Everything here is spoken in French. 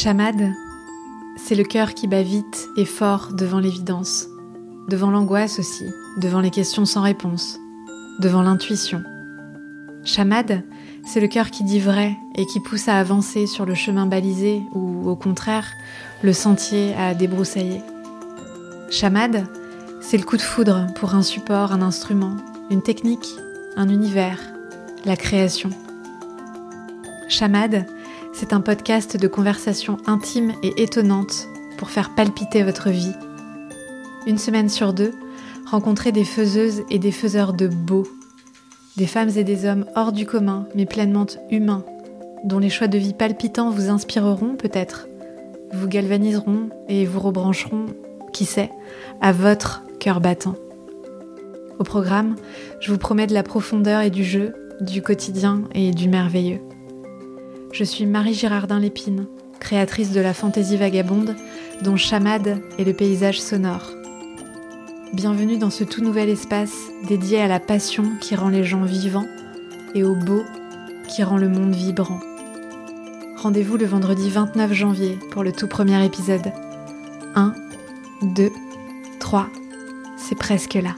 Chamade, c'est le cœur qui bat vite et fort devant l'évidence, devant l'angoisse aussi, devant les questions sans réponse, devant l'intuition. Chamade, c'est le cœur qui dit vrai et qui pousse à avancer sur le chemin balisé ou, au contraire, le sentier à débroussailler. Chamade, c'est le coup de foudre pour un support, un instrument, une technique, un univers, la création. Chamade, c'est un podcast de conversations intimes et étonnantes pour faire palpiter votre vie. Une semaine sur deux, rencontrez des faiseuses et des faiseurs de beau, des femmes et des hommes hors du commun mais pleinement humains, dont les choix de vie palpitants vous inspireront peut-être, vous galvaniseront et vous rebrancheront, qui sait, à votre cœur battant. Au programme, je vous promets de la profondeur et du jeu, du quotidien et du merveilleux. Je suis Marie Girardin Lépine, créatrice de la fantaisie vagabonde, dont Chamade est le paysage sonore. Bienvenue dans ce tout nouvel espace dédié à la passion qui rend les gens vivants et au beau qui rend le monde vibrant. Rendez-vous le vendredi 29 janvier pour le tout premier épisode. 1, 2, 3, c'est presque là.